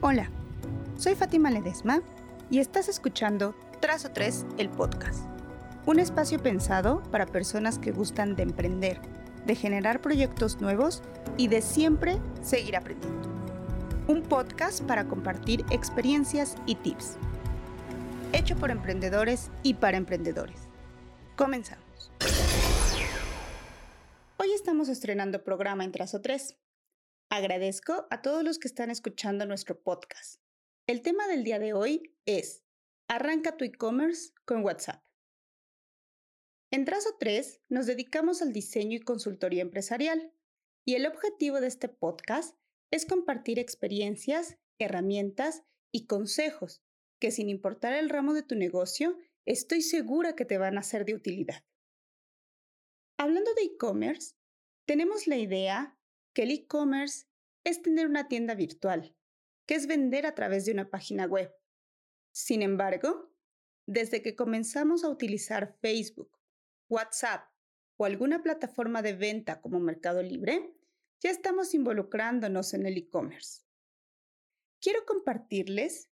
Hola, soy Fátima Ledesma y estás escuchando Trazo 3, el podcast. Un espacio pensado para personas que gustan de emprender, de generar proyectos nuevos y de siempre seguir aprendiendo. Un podcast para compartir experiencias y tips. Hecho por emprendedores y para emprendedores. Comenzamos. Hoy estamos estrenando programa en Trazo 3 Agradezco a todos los que están escuchando nuestro podcast. El tema del día de hoy es Arranca tu e-commerce con WhatsApp. En Trazo 3 nos dedicamos al diseño y consultoría empresarial y el objetivo de este podcast es compartir experiencias, herramientas y consejos que sin importar el ramo de tu negocio, estoy segura que te van a ser de utilidad. Hablando de e-commerce, tenemos la idea que el e-commerce es tener una tienda virtual, que es vender a través de una página web. Sin embargo, desde que comenzamos a utilizar Facebook, WhatsApp o alguna plataforma de venta como Mercado Libre, ya estamos involucrándonos en el e-commerce. Quiero compartirles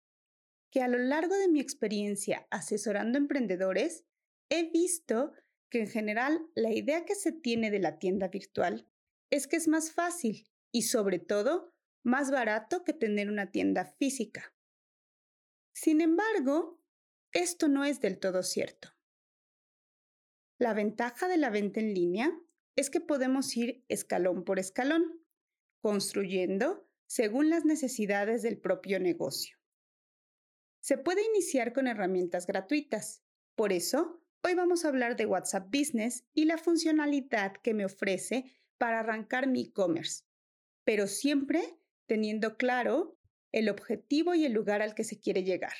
que a lo largo de mi experiencia asesorando emprendedores, he visto que en general la idea que se tiene de la tienda virtual es que es más fácil y sobre todo más barato que tener una tienda física. Sin embargo, esto no es del todo cierto. La ventaja de la venta en línea es que podemos ir escalón por escalón, construyendo según las necesidades del propio negocio. Se puede iniciar con herramientas gratuitas. Por eso, hoy vamos a hablar de WhatsApp Business y la funcionalidad que me ofrece para arrancar mi e-commerce, pero siempre teniendo claro el objetivo y el lugar al que se quiere llegar.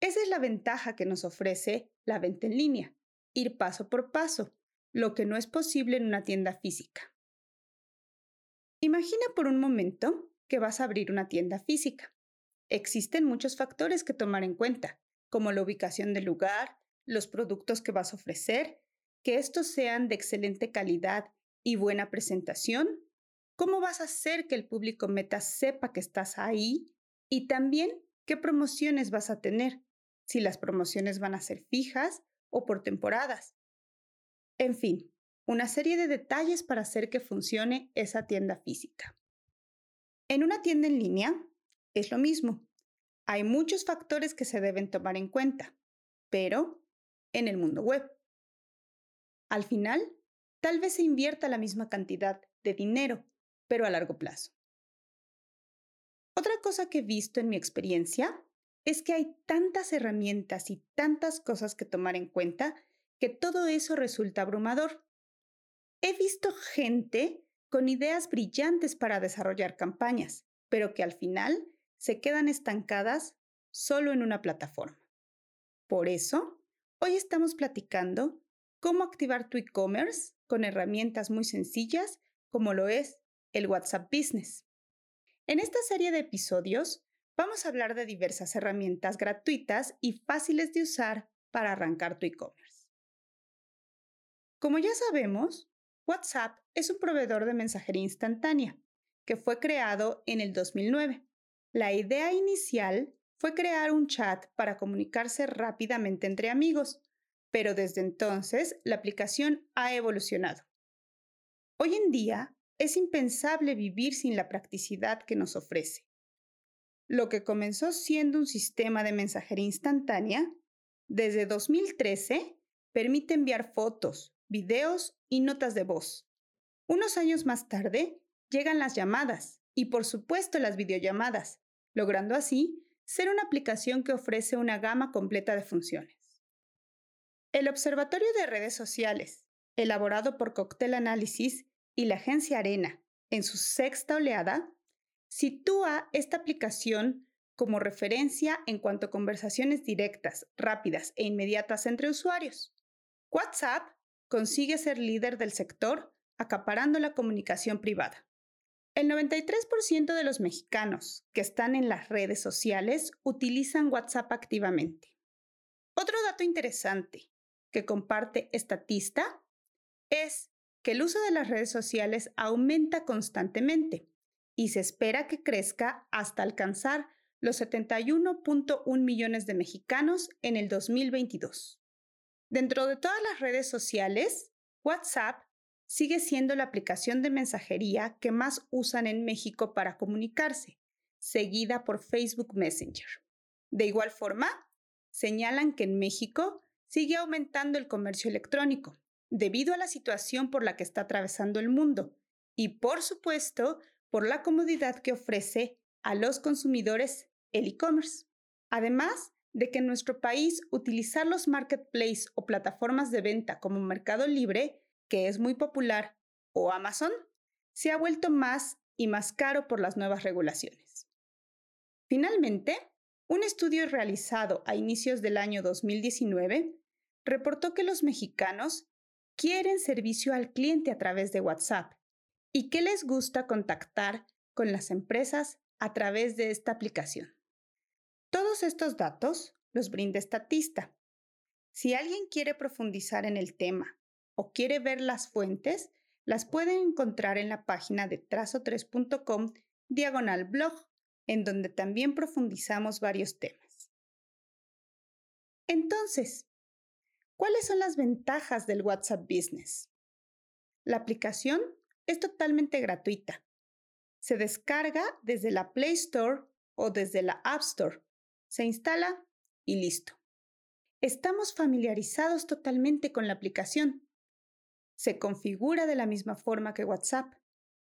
Esa es la ventaja que nos ofrece la venta en línea, ir paso por paso, lo que no es posible en una tienda física. Imagina por un momento que vas a abrir una tienda física. Existen muchos factores que tomar en cuenta, como la ubicación del lugar, los productos que vas a ofrecer, que estos sean de excelente calidad y buena presentación? ¿Cómo vas a hacer que el público meta sepa que estás ahí? Y también, ¿qué promociones vas a tener? Si las promociones van a ser fijas o por temporadas. En fin, una serie de detalles para hacer que funcione esa tienda física. En una tienda en línea es lo mismo. Hay muchos factores que se deben tomar en cuenta, pero en el mundo web. Al final, tal vez se invierta la misma cantidad de dinero, pero a largo plazo. Otra cosa que he visto en mi experiencia es que hay tantas herramientas y tantas cosas que tomar en cuenta que todo eso resulta abrumador. He visto gente con ideas brillantes para desarrollar campañas, pero que al final se quedan estancadas solo en una plataforma. Por eso, hoy estamos platicando cómo activar tu e-commerce con herramientas muy sencillas como lo es el WhatsApp Business. En esta serie de episodios vamos a hablar de diversas herramientas gratuitas y fáciles de usar para arrancar tu e-commerce. Como ya sabemos, WhatsApp es un proveedor de mensajería instantánea que fue creado en el 2009. La idea inicial fue crear un chat para comunicarse rápidamente entre amigos, pero desde entonces la aplicación ha evolucionado. Hoy en día es impensable vivir sin la practicidad que nos ofrece. Lo que comenzó siendo un sistema de mensajería instantánea, desde 2013 permite enviar fotos, videos y notas de voz. Unos años más tarde llegan las llamadas y por supuesto las videollamadas, logrando así ser una aplicación que ofrece una gama completa de funciones. El Observatorio de Redes Sociales, elaborado por Cocktail Analysis y la agencia Arena en su sexta oleada, sitúa esta aplicación como referencia en cuanto a conversaciones directas, rápidas e inmediatas entre usuarios. WhatsApp consigue ser líder del sector, acaparando la comunicación privada. El 93% de los mexicanos que están en las redes sociales utilizan WhatsApp activamente. Otro dato interesante que comparte Estatista es que el uso de las redes sociales aumenta constantemente y se espera que crezca hasta alcanzar los 71.1 millones de mexicanos en el 2022. Dentro de todas las redes sociales, WhatsApp sigue siendo la aplicación de mensajería que más usan en México para comunicarse, seguida por Facebook Messenger. De igual forma, señalan que en México sigue aumentando el comercio electrónico, debido a la situación por la que está atravesando el mundo y, por supuesto, por la comodidad que ofrece a los consumidores el e-commerce. Además de que en nuestro país utilizar los marketplaces o plataformas de venta como Mercado Libre, que es muy popular, o Amazon, se ha vuelto más y más caro por las nuevas regulaciones. Finalmente, un estudio realizado a inicios del año 2019 reportó que los mexicanos quieren servicio al cliente a través de WhatsApp y que les gusta contactar con las empresas a través de esta aplicación. Todos estos datos los brinda Estatista. Si alguien quiere profundizar en el tema o quiere ver las fuentes, las pueden encontrar en la página de trazo3.com diagonal blog, en donde también profundizamos varios temas. Entonces, ¿Cuáles son las ventajas del WhatsApp Business? La aplicación es totalmente gratuita. Se descarga desde la Play Store o desde la App Store. Se instala y listo. Estamos familiarizados totalmente con la aplicación. Se configura de la misma forma que WhatsApp.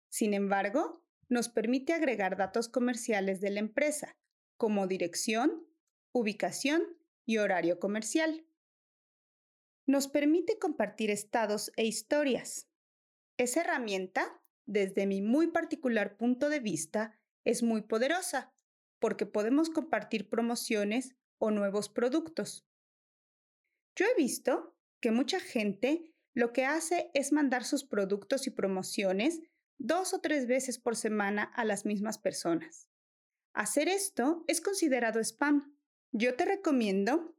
Sin embargo, nos permite agregar datos comerciales de la empresa, como dirección, ubicación y horario comercial nos permite compartir estados e historias. Esa herramienta, desde mi muy particular punto de vista, es muy poderosa porque podemos compartir promociones o nuevos productos. Yo he visto que mucha gente lo que hace es mandar sus productos y promociones dos o tres veces por semana a las mismas personas. Hacer esto es considerado spam. Yo te recomiendo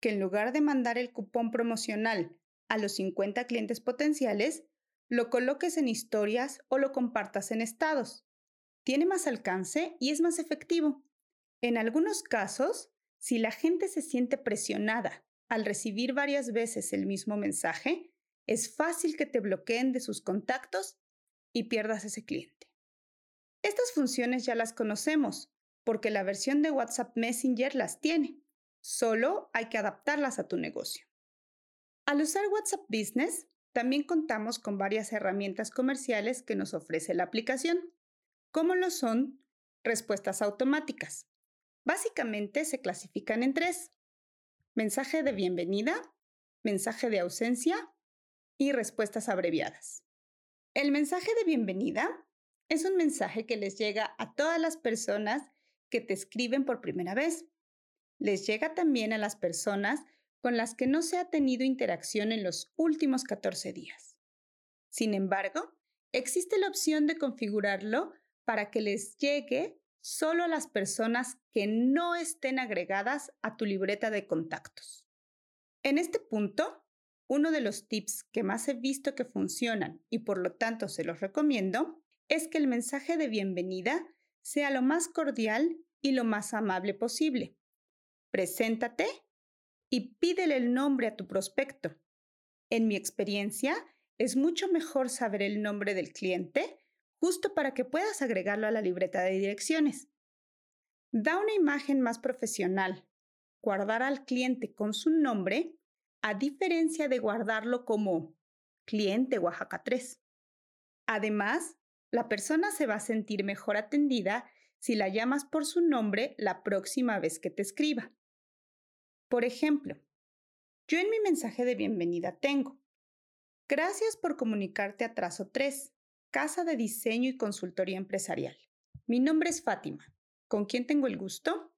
que en lugar de mandar el cupón promocional a los 50 clientes potenciales, lo coloques en historias o lo compartas en estados. Tiene más alcance y es más efectivo. En algunos casos, si la gente se siente presionada al recibir varias veces el mismo mensaje, es fácil que te bloqueen de sus contactos y pierdas ese cliente. Estas funciones ya las conocemos, porque la versión de WhatsApp Messenger las tiene. Solo hay que adaptarlas a tu negocio. Al usar WhatsApp Business, también contamos con varias herramientas comerciales que nos ofrece la aplicación, como lo son respuestas automáticas. Básicamente se clasifican en tres. Mensaje de bienvenida, mensaje de ausencia y respuestas abreviadas. El mensaje de bienvenida es un mensaje que les llega a todas las personas que te escriben por primera vez les llega también a las personas con las que no se ha tenido interacción en los últimos 14 días. Sin embargo, existe la opción de configurarlo para que les llegue solo a las personas que no estén agregadas a tu libreta de contactos. En este punto, uno de los tips que más he visto que funcionan y por lo tanto se los recomiendo es que el mensaje de bienvenida sea lo más cordial y lo más amable posible. Preséntate y pídele el nombre a tu prospecto. En mi experiencia, es mucho mejor saber el nombre del cliente justo para que puedas agregarlo a la libreta de direcciones. Da una imagen más profesional. Guardar al cliente con su nombre, a diferencia de guardarlo como cliente Oaxaca 3. Además, la persona se va a sentir mejor atendida si la llamas por su nombre la próxima vez que te escriba. Por ejemplo, yo en mi mensaje de bienvenida tengo, gracias por comunicarte a Trazo 3, Casa de Diseño y Consultoría Empresarial. Mi nombre es Fátima. ¿Con quién tengo el gusto?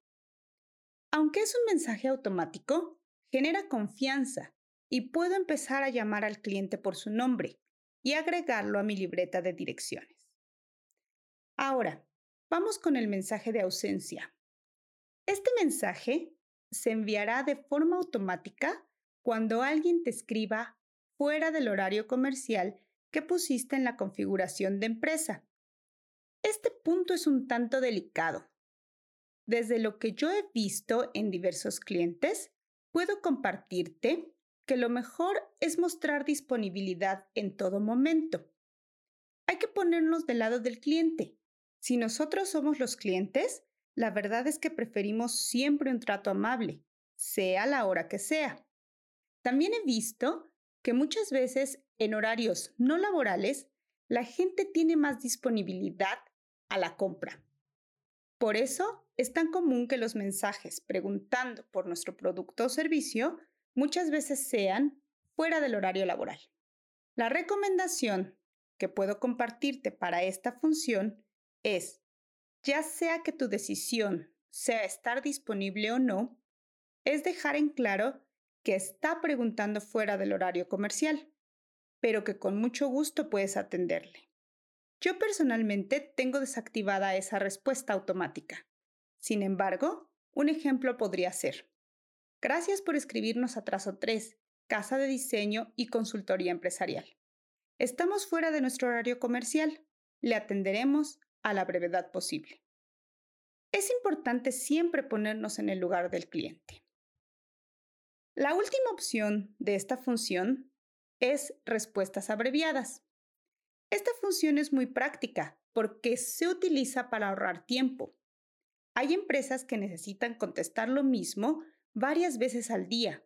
Aunque es un mensaje automático, genera confianza y puedo empezar a llamar al cliente por su nombre y agregarlo a mi libreta de direcciones. Ahora, vamos con el mensaje de ausencia. Este mensaje se enviará de forma automática cuando alguien te escriba fuera del horario comercial que pusiste en la configuración de empresa. Es Este punto es un tanto delicado. Desde lo que yo he visto en diversos clientes, puedo compartirte que lo mejor es mostrar disponibilidad en todo momento. Hay que ponernos del lado del cliente. Si nosotros somos los clientes, la verdad es que preferimos siempre un trato amable, sea la hora que sea. También he visto que muchas veces en horarios no laborales, la gente tiene más disponibilidad a la compra. Por eso es tan común que los mensajes preguntando por nuestro producto o servicio muchas veces sean fuera del horario laboral. La recomendación que puedo compartirte para esta función es, ya sea que tu decisión sea estar disponible o no, es dejar en claro que está preguntando fuera del horario comercial, pero que con mucho gusto puedes atenderle. Yo personalmente tengo desactivada esa respuesta automática. Sin embargo, un ejemplo podría ser, gracias por escribirnos a Trazo 3, Casa de Diseño y Consultoría Empresarial. Estamos fuera de nuestro horario comercial. Le atenderemos a la brevedad posible. Es importante siempre ponernos en el lugar del cliente. La última opción de esta función es respuestas abreviadas. Esta función es muy práctica porque se utiliza para ahorrar tiempo. Hay empresas que necesitan contestar lo mismo varias veces al día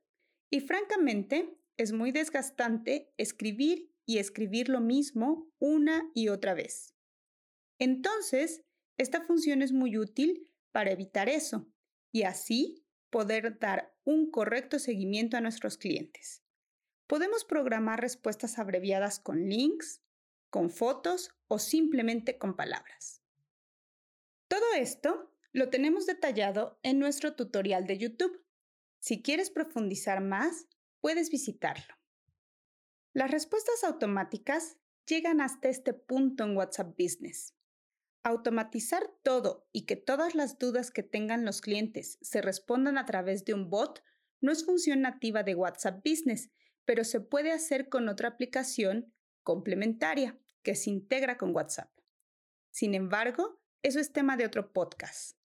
y francamente es muy desgastante escribir y escribir lo mismo una y otra vez. Entonces, esta función es muy útil para evitar eso y así poder dar un correcto seguimiento a nuestros clientes. Podemos programar respuestas abreviadas con links, con fotos o simplemente con palabras. Todo esto lo tenemos detallado en nuestro tutorial de YouTube. Si quieres profundizar más, puedes visitarlo. Las respuestas automáticas llegan hasta este punto en WhatsApp Business. Automatizar todo y que todas las dudas que tengan los clientes se respondan a través de un bot no es función nativa de WhatsApp Business, pero se puede hacer con otra aplicación complementaria que se integra con WhatsApp. Sin embargo, eso es tema de otro podcast.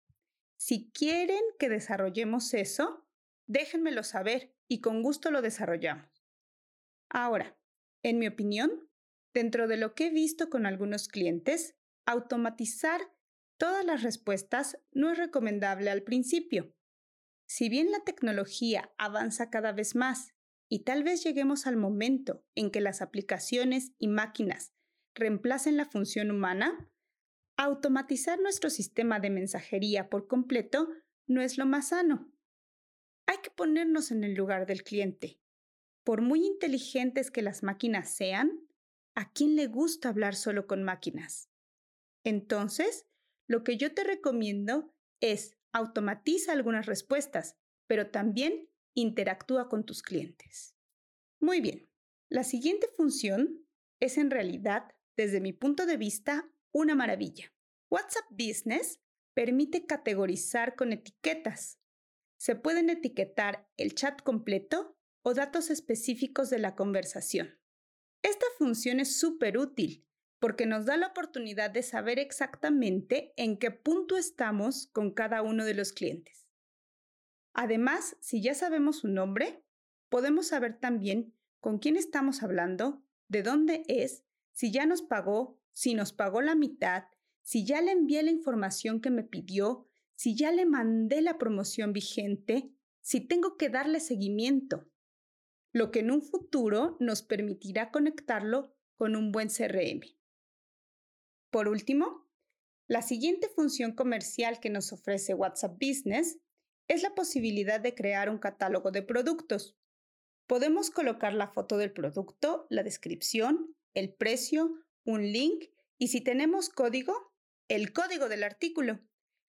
Si quieren que desarrollemos eso, déjenmelo saber y con gusto lo desarrollamos. Ahora, en mi opinión, dentro de lo que he visto con algunos clientes, automatizar todas las respuestas no es recomendable al principio. Si bien la tecnología avanza cada vez más y tal vez lleguemos al momento en que las aplicaciones y máquinas reemplacen la función humana, automatizar nuestro sistema de mensajería por completo no es lo más sano. Hay que ponernos en el lugar del cliente. Por muy inteligentes que las máquinas sean, ¿a quién le gusta hablar solo con máquinas? Entonces, lo que yo te recomiendo es automatiza algunas respuestas, pero también interactúa con tus clientes. Muy bien, la siguiente función es en realidad, desde mi punto de vista, una maravilla. WhatsApp Business permite categorizar con etiquetas. Se pueden etiquetar el chat completo o datos específicos de la conversación. Esta función es súper útil porque nos da la oportunidad de saber exactamente en qué punto estamos con cada uno de los clientes. Además, si ya sabemos su nombre, podemos saber también con quién estamos hablando, de dónde es, si ya nos pagó, si nos pagó la mitad, si ya le envié la información que me pidió, si ya le mandé la promoción vigente, si tengo que darle seguimiento, lo que en un futuro nos permitirá conectarlo con un buen CRM. Por último, la siguiente función comercial que nos ofrece WhatsApp Business es la posibilidad de crear un catálogo de productos. Podemos colocar la foto del producto, la descripción, el precio, un link y si tenemos código, el código del artículo,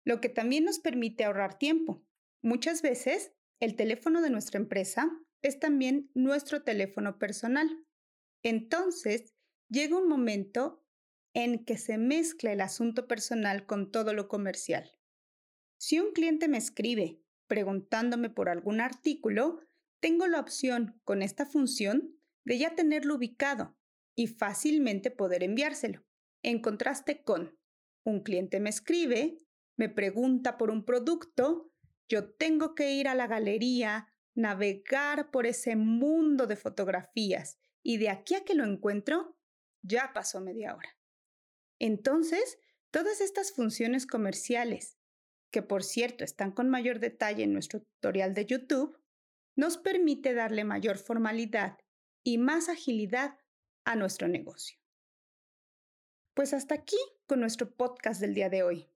lo que también nos permite ahorrar tiempo. Muchas veces, el teléfono de nuestra empresa es también nuestro teléfono personal. Entonces, llega un momento en que se mezcla el asunto personal con todo lo comercial. Si un cliente me escribe preguntándome por algún artículo, tengo la opción con esta función de ya tenerlo ubicado y fácilmente poder enviárselo, en contraste con, Un cliente me escribe, me pregunta por un producto, yo tengo que ir a la galería, navegar por ese mundo de fotografías y de aquí a que lo encuentro, ya pasó media hora. Entonces, todas estas funciones comerciales, que por cierto están con mayor detalle en nuestro tutorial de YouTube, nos permite darle mayor formalidad y más agilidad a nuestro negocio. Pues hasta aquí con nuestro podcast del día de hoy.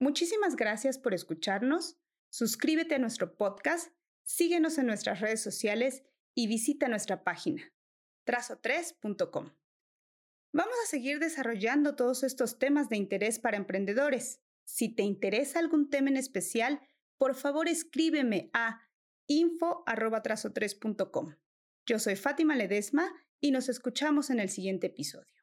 Muchísimas gracias por escucharnos. Suscríbete a nuestro podcast, síguenos en nuestras redes sociales y visita nuestra página trazo3.com. Vamos a seguir desarrollando todos estos temas de interés para emprendedores. Si te interesa algún tema en especial, por favor escríbeme a info.trazo3.com. Yo soy Fátima Ledesma y nos escuchamos en el siguiente episodio.